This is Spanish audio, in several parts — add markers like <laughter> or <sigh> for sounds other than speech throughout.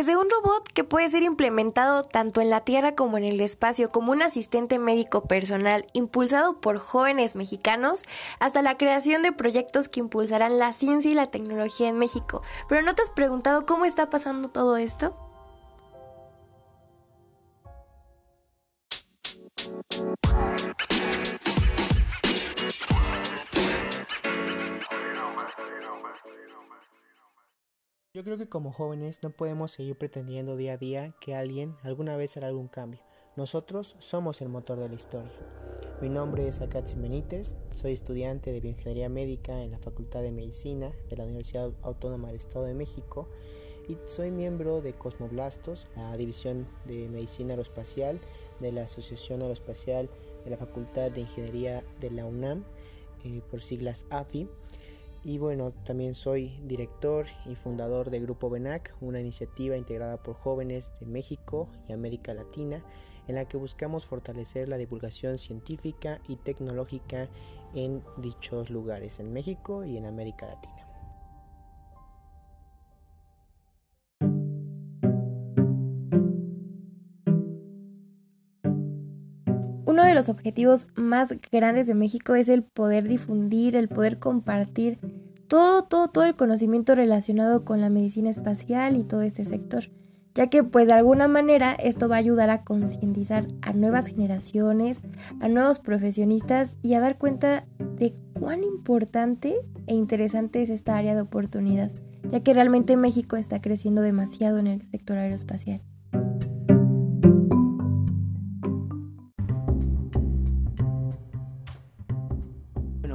Desde un robot que puede ser implementado tanto en la Tierra como en el espacio como un asistente médico personal impulsado por jóvenes mexicanos, hasta la creación de proyectos que impulsarán la ciencia y la tecnología en México. Pero ¿no te has preguntado cómo está pasando todo esto? Yo creo que como jóvenes no podemos seguir pretendiendo día a día que alguien alguna vez hará algún cambio. Nosotros somos el motor de la historia. Mi nombre es Akatsi Benítez, soy estudiante de bioingeniería médica en la Facultad de Medicina de la Universidad Autónoma del Estado de México y soy miembro de Cosmoblastos, la división de medicina aeroespacial de la Asociación Aeroespacial de la Facultad de Ingeniería de la UNAM, eh, por siglas AFI. Y bueno, también soy director y fundador de Grupo BENAC, una iniciativa integrada por jóvenes de México y América Latina, en la que buscamos fortalecer la divulgación científica y tecnológica en dichos lugares, en México y en América Latina. Uno de los objetivos más grandes de México es el poder difundir, el poder compartir todo, todo, todo el conocimiento relacionado con la medicina espacial y todo este sector, ya que pues de alguna manera esto va a ayudar a concientizar a nuevas generaciones, a nuevos profesionistas y a dar cuenta de cuán importante e interesante es esta área de oportunidad, ya que realmente México está creciendo demasiado en el sector aeroespacial.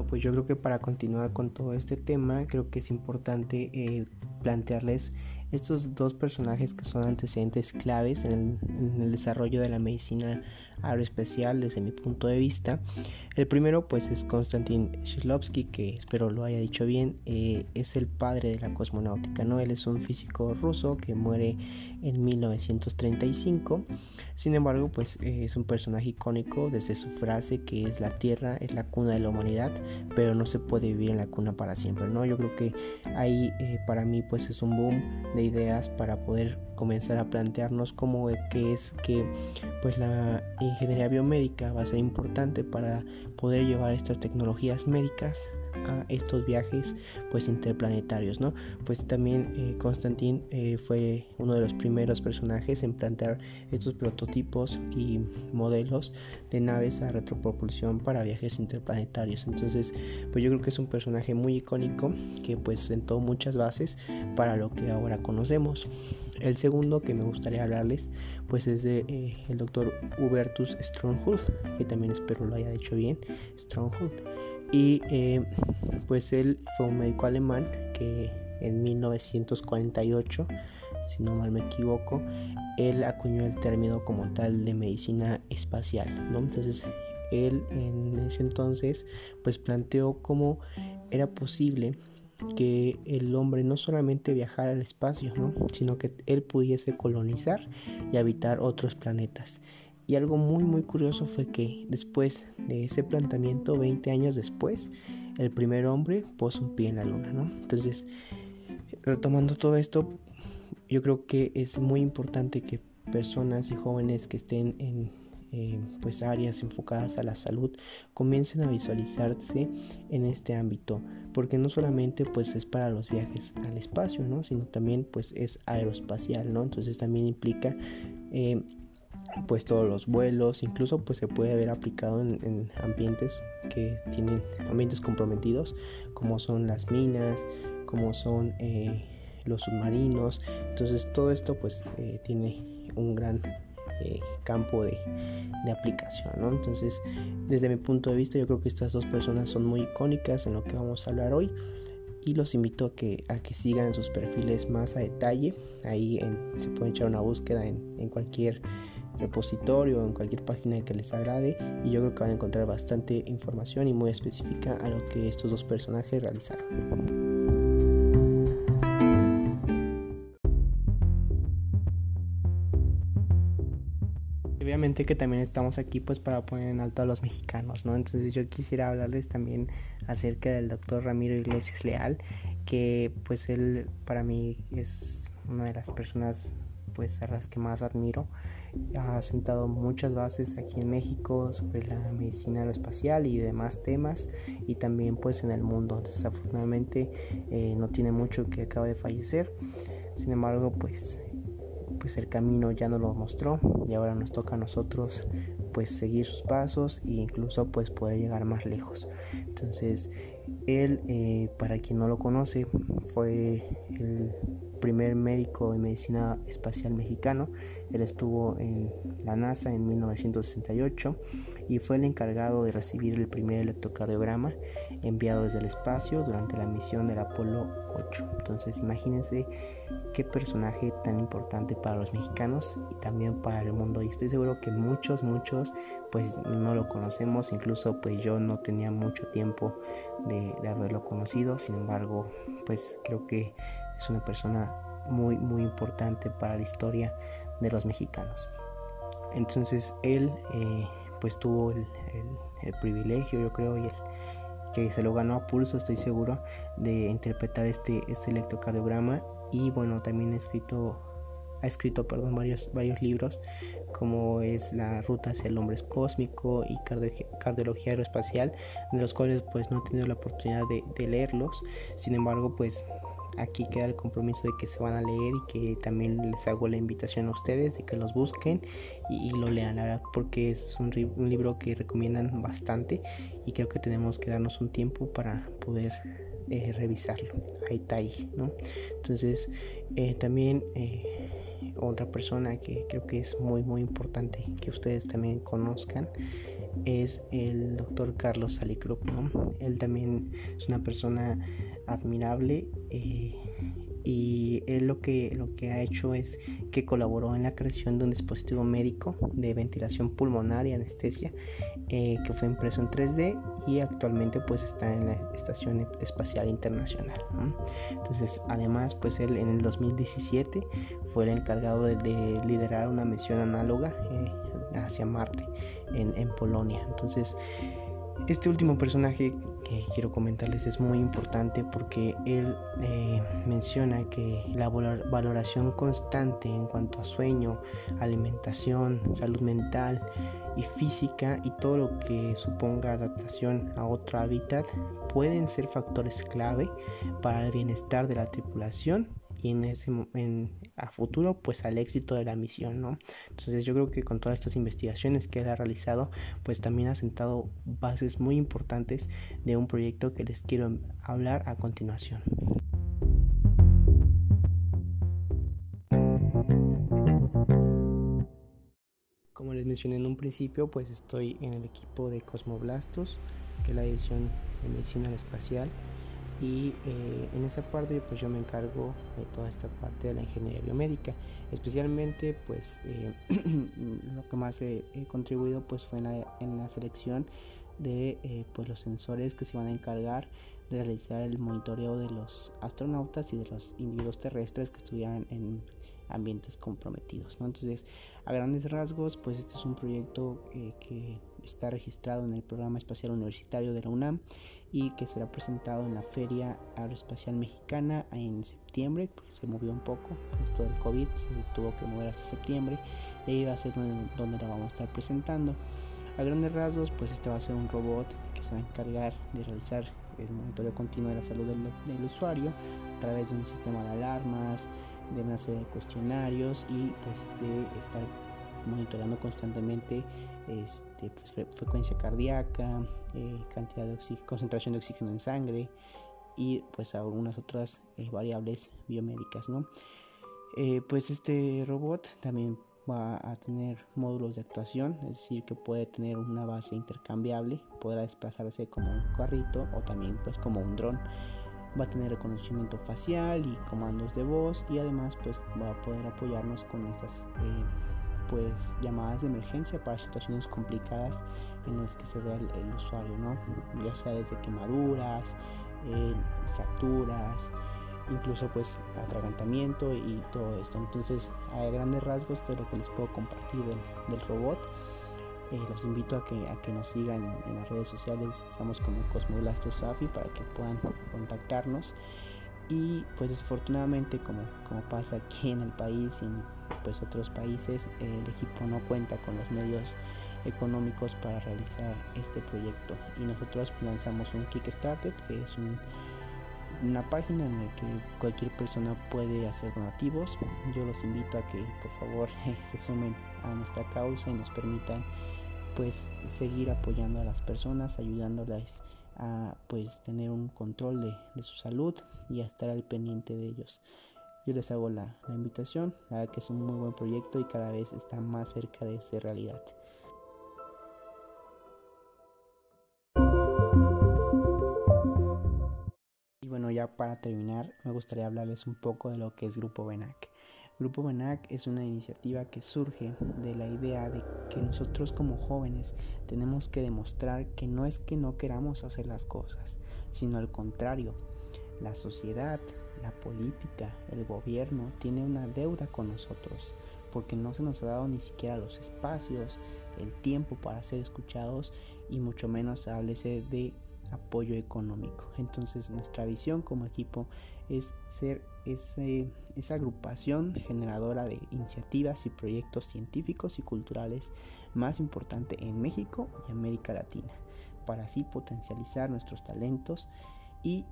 Pues yo creo que para continuar con todo este tema, creo que es importante eh, plantearles estos dos personajes que son antecedentes claves en el, desarrollo de la medicina aeroespacial desde mi punto de vista. El primero pues es Konstantin Shklovsky, que espero lo haya dicho bien, eh, es el padre de la cosmonáutica, ¿no? Él es un físico ruso que muere en 1935, sin embargo pues eh, es un personaje icónico desde su frase que es la Tierra es la cuna de la humanidad, pero no se puede vivir en la cuna para siempre, ¿no? Yo creo que ahí eh, para mí pues es un boom de ideas para poder comenzar a plantearnos cómo que es que pues la ingeniería biomédica va a ser importante para poder llevar estas tecnologías médicas a estos viajes pues interplanetarios no pues también eh, Constantin eh, fue uno de los primeros personajes en plantear estos prototipos y modelos de naves a retropropulsión para viajes interplanetarios. Entonces pues yo creo que es un personaje muy icónico que pues sentó muchas bases para lo que ahora conocemos. El segundo que me gustaría hablarles pues es de eh, el doctor Hubertus Stronghold que también espero lo haya dicho bien Stronghold y eh, pues él fue un médico alemán que en 1948 si no mal me equivoco él acuñó el término como tal de medicina espacial ¿no? entonces él en ese entonces pues planteó cómo era posible que el hombre no solamente viajara al espacio, ¿no? sino que él pudiese colonizar y habitar otros planetas. Y algo muy muy curioso fue que después de ese planteamiento, 20 años después, el primer hombre puso un pie en la luna, ¿no? Entonces, retomando todo esto, yo creo que es muy importante que personas y jóvenes que estén en eh, pues áreas enfocadas a la salud comiencen a visualizarse en este ámbito porque no solamente pues es para los viajes al espacio no sino también pues es aeroespacial no entonces también implica eh, pues todos los vuelos incluso pues se puede ver aplicado en, ambientes que tienen ambientes comprometidos como son las minas como son eh, los submarinos entonces todo esto pues tiene un gran eh, campo de, aplicación. Entonces, desde mi punto de vista, yo creo que estas dos personas son muy icónicas en lo que vamos a hablar hoy. Y los invito a que, a que sigan sus perfiles más a detalle. Ahí se pueden echar una búsqueda en, en cualquier repositorio o en cualquier página que les agrade y yo creo que van a encontrar bastante información y muy específica a lo que estos dos personajes realizaron. obviamente que también estamos aquí pues para poner en alto a los mexicanos, ¿no? Entonces yo quisiera hablarles también acerca del doctor Ramiro Iglesias Leal, que pues él para mí es una de las personas pues a las que más admiro. Ha sentado muchas bases aquí en México sobre la medicina aeroespacial y demás temas y también pues en el mundo. Desafortunadamente eh, no tiene mucho que acaba de fallecer. Sin embargo pues pues el camino ya nos lo mostró y ahora nos toca a nosotros pues seguir sus pasos e incluso pues poder llegar más lejos entonces él eh, para quien no lo conoce fue el primer médico en medicina espacial mexicano. Él estuvo en la NASA en 1968 y fue el encargado de recibir el primer electrocardiograma enviado desde el espacio durante la misión del Apolo 8. Entonces imagínense qué personaje tan importante para los mexicanos y también para el mundo. Y estoy seguro que muchos, muchos pues no lo conocemos. Incluso pues yo no tenía mucho tiempo de, de haberlo conocido. Sin embargo pues creo que es una persona muy muy importante para la historia de los mexicanos. Entonces él eh, pues tuvo el, privilegio yo creo y el que se lo ganó a pulso estoy seguro de interpretar este, este electrocardiograma. Y bueno también ha escrito ha escrito perdón varios varios libros como es la ruta hacia el hombre cósmico y cardiología aeroespacial de los cuales pues no he tenido la oportunidad de leerlos. Sin embargo pues aquí queda el compromiso de que se van a leer y que también les hago la invitación a ustedes de que los busquen y, lo lean, verdad, porque es un, libro que recomiendan bastante y creo que tenemos que darnos un tiempo para poder eh, revisarlo. Está ahí, ¿no? Entonces, eh, también eh, otra persona que creo que es muy, muy importante que ustedes también conozcan es el doctor Carlos Salicrup. Él también es una persona admirable eh, y él lo que, lo que ha hecho es que colaboró en la creación de un dispositivo médico de ventilación pulmonar y anestesia eh, que fue impreso en 3D y actualmente pues está en la Estación Espacial Internacional. Entonces además pues él en el 2017 fue el encargado de, liderar una misión análoga eh, hacia Marte en, en Polonia. Entonces este último personaje que quiero comentarles es muy importante porque él eh, menciona que la valoración constante en cuanto a sueño, alimentación, salud mental y física y todo lo que suponga adaptación a otro hábitat pueden ser factores clave para el bienestar de la tripulación y en ese en, a futuro pues al éxito de la misión no entonces yo creo que con todas estas investigaciones que él ha realizado pues también ha sentado bases muy importantes de un proyecto que les quiero hablar a continuación. Como les mencioné en un principio pues estoy en el equipo de Cosmoblastos que es la edición de medicina espacial y eh, en esa parte pues yo me encargo de toda esta parte de la ingeniería biomédica. Especialmente pues eh, <clears throat> lo que más he, contribuido pues fue en la, en la selección de eh, pues los sensores que se van a encargar de realizar el monitoreo de los astronautas y de los individuos terrestres que estuvieran en ambientes comprometidos ¿no? entonces a grandes rasgos pues este es un proyecto que está registrado en el programa espacial universitario de la UNAM y que será presentado en la Feria Aeroespacial Mexicana en septiembre, porque se movió un poco, esto del COVID se tuvo que mover hasta septiembre, y ahí va a ser donde, donde la vamos a estar presentando. A grandes rasgos, pues este va a ser un robot que se va a encargar de realizar el monitoreo continuo de la salud del, del usuario a través de un sistema de alarmas, de una serie de cuestionarios y pues de estar monitoreando constantemente este, pues, frecuencia cardíaca, eh, cantidad de concentración de oxígeno en sangre y pues algunas otras eh, variables biomédicas, ¿no? Eh, pues este robot también va a tener módulos de actuación, es decir, que puede tener una base intercambiable, podrá desplazarse como un carrito o también pues como un dron. Va a tener reconocimiento facial y comandos de voz y además pues va a poder apoyarnos con estas pues llamadas de emergencia para situaciones complicadas en las que se vea el, usuario, ¿no? Ya sea desde quemaduras, fracturas, incluso pues atragantamiento y todo esto. Entonces, a grandes rasgos, esto es lo que les puedo compartir del, robot. Eh, los invito a que, a que nos sigan en las redes sociales, estamos como Cosmoblasto Safi para que puedan contactarnos. y pues desafortunadamente como, como pasa aquí en el país y en pues otros países el equipo no cuenta con los medios económicos para realizar este proyecto. Y nosotros lanzamos un Kickstarter que es una página en la que cualquier persona puede hacer donativos. Yo los invito a que por favor <laughs> se sumen a nuestra causa y nos permitan pues seguir apoyando a las personas ayudándolas a pues tener un control de, su salud y a estar al pendiente de ellos yo les hago la, la invitación a que es un muy buen proyecto y cada vez está más cerca de ser realidad ya para terminar, me gustaría hablarles un poco de lo que es Grupo Benac. Grupo Benac es una iniciativa que surge de la idea de que nosotros como jóvenes tenemos que demostrar que no es que no queramos hacer las cosas, sino al contrario, la sociedad, la política, el gobierno tiene una deuda con nosotros porque no se nos ha dado ni siquiera los espacios, el tiempo para ser escuchados y mucho menos háblese de apoyo económico. Entonces nuestra visión como equipo es ser esa agrupación generadora de iniciativas y proyectos científicos y culturales más importante en México y América Latina, para así potencializar nuestros talentos y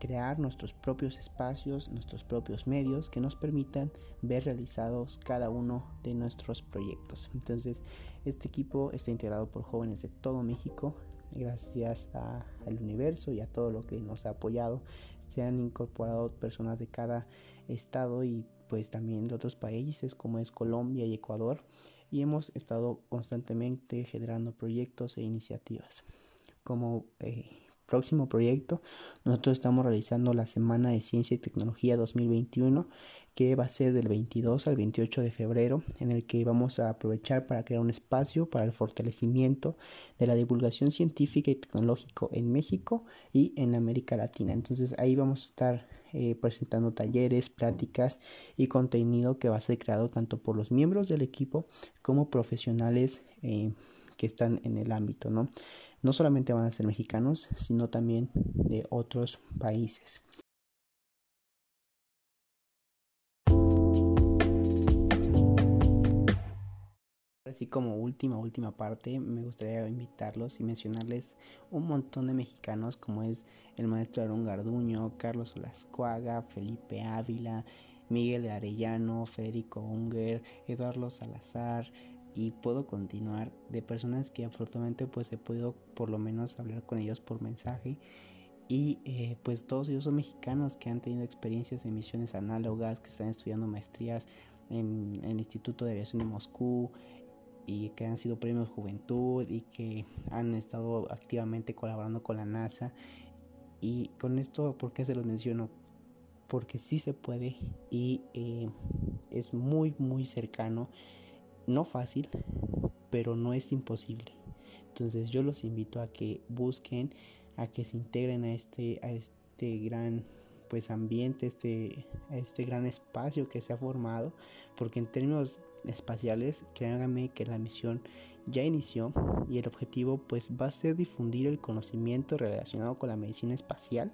crear nuestros propios espacios, nuestros propios medios que nos permitan ver realizados cada uno de nuestros proyectos. Entonces, este equipo está integrado por jóvenes de todo México, gracias al universo y a todo lo que nos ha apoyado. Se han incorporado personas de cada estado y pues también de otros países como es Colombia y Ecuador y hemos estado constantemente generando proyectos e iniciativas. Como eh, próximo proyecto, nosotros estamos realizando la Semana de Ciencia y Tecnología 2021 que va a ser del 22 al 28 de febrero, en el que vamos a aprovechar para crear un espacio para el fortalecimiento de la divulgación científica y tecnológico en México y en América Latina. Entonces ahí vamos a estar eh, presentando talleres, pláticas y contenido que va a ser creado tanto por los miembros del equipo como profesionales eh, que están en el ámbito, ¿no? No solamente van a ser mexicanos, sino también de otros países. Así como última, última parte, me gustaría invitarlos y mencionarles un montón de mexicanos como es el maestro Aaron Garduño, Carlos Olascuaga, Felipe Ávila, Miguel Arellano, Federico Unger, Eduardo Salazar, y puedo continuar de personas que afortunadamente pues he podido por lo menos hablar con ellos por mensaje. Y eh, pues todos ellos son mexicanos que han tenido experiencias en misiones análogas, que están estudiando maestrías en, en el Instituto de Aviación de Moscú, y que han sido premios Juventud y que han estado activamente colaborando con la NASA. Y con esto, ¿por qué se los menciono? Porque sí se puede y eh, es muy, muy cercano. No fácil, pero no es imposible. Entonces yo los invito a que busquen, a que se integren a este, a este gran pues ambiente, este, a este gran espacio que se ha formado, porque en términos espaciales, créanme que la misión ya inició y el objetivo pues va a ser difundir el conocimiento relacionado con la medicina espacial,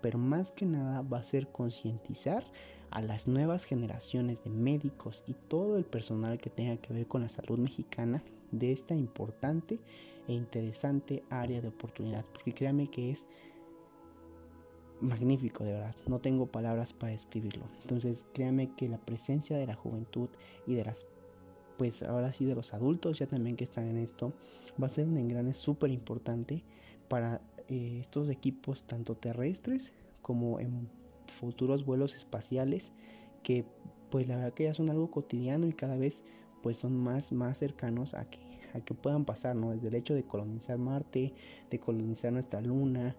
pero más que nada va a ser concientizar a las nuevas generaciones de médicos y todo el personal que tenga que ver con la salud mexicana de esta importante e interesante área de oportunidad, porque créanme que es magnífico, de verdad. No tengo palabras para describirlo. Entonces, créanme que la presencia de la juventud y de las, pues ahora sí de los adultos ya también que están en esto, va a ser un engrane súper importante para eh, estos equipos tanto terrestres como en futuros vuelos espaciales que pues la verdad que ya son algo cotidiano y cada vez pues son más más cercanos a que a que puedan pasar, ¿no? Desde el hecho de colonizar Marte, de colonizar nuestra luna,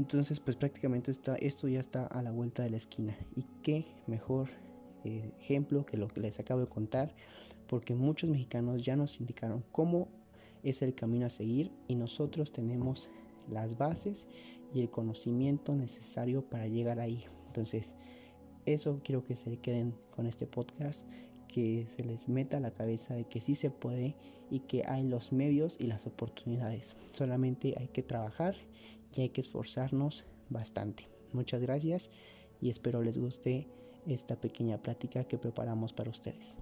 entonces, pues prácticamente está, esto ya está a la vuelta de la esquina. Y qué mejor eh, ejemplo que lo que les acabo de contar, porque muchos mexicanos ya nos indicaron cómo es el camino a seguir y nosotros tenemos las bases y el conocimiento necesario para llegar ahí. Entonces, eso quiero que se queden con este podcast, que se les meta a la cabeza de que sí se puede y que hay los medios y las oportunidades. Solamente hay que trabajar y hay que esforzarnos bastante. Muchas gracias y espero les guste esta pequeña plática que preparamos para ustedes.